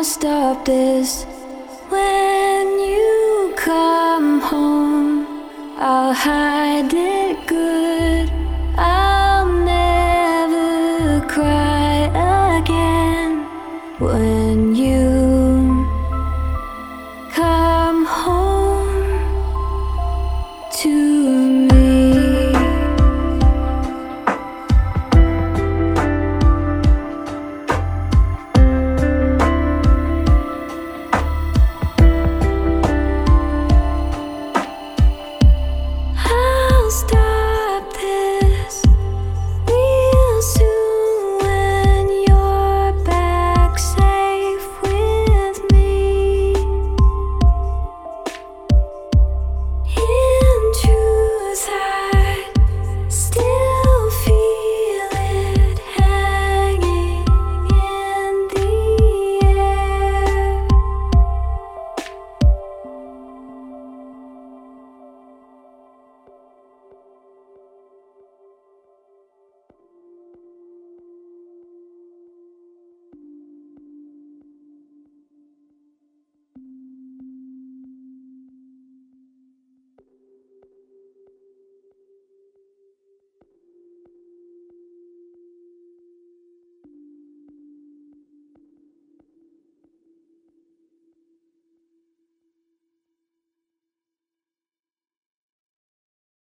I'll stop this. When you come home, I'll hide it good. I'll never cry again. When you come home.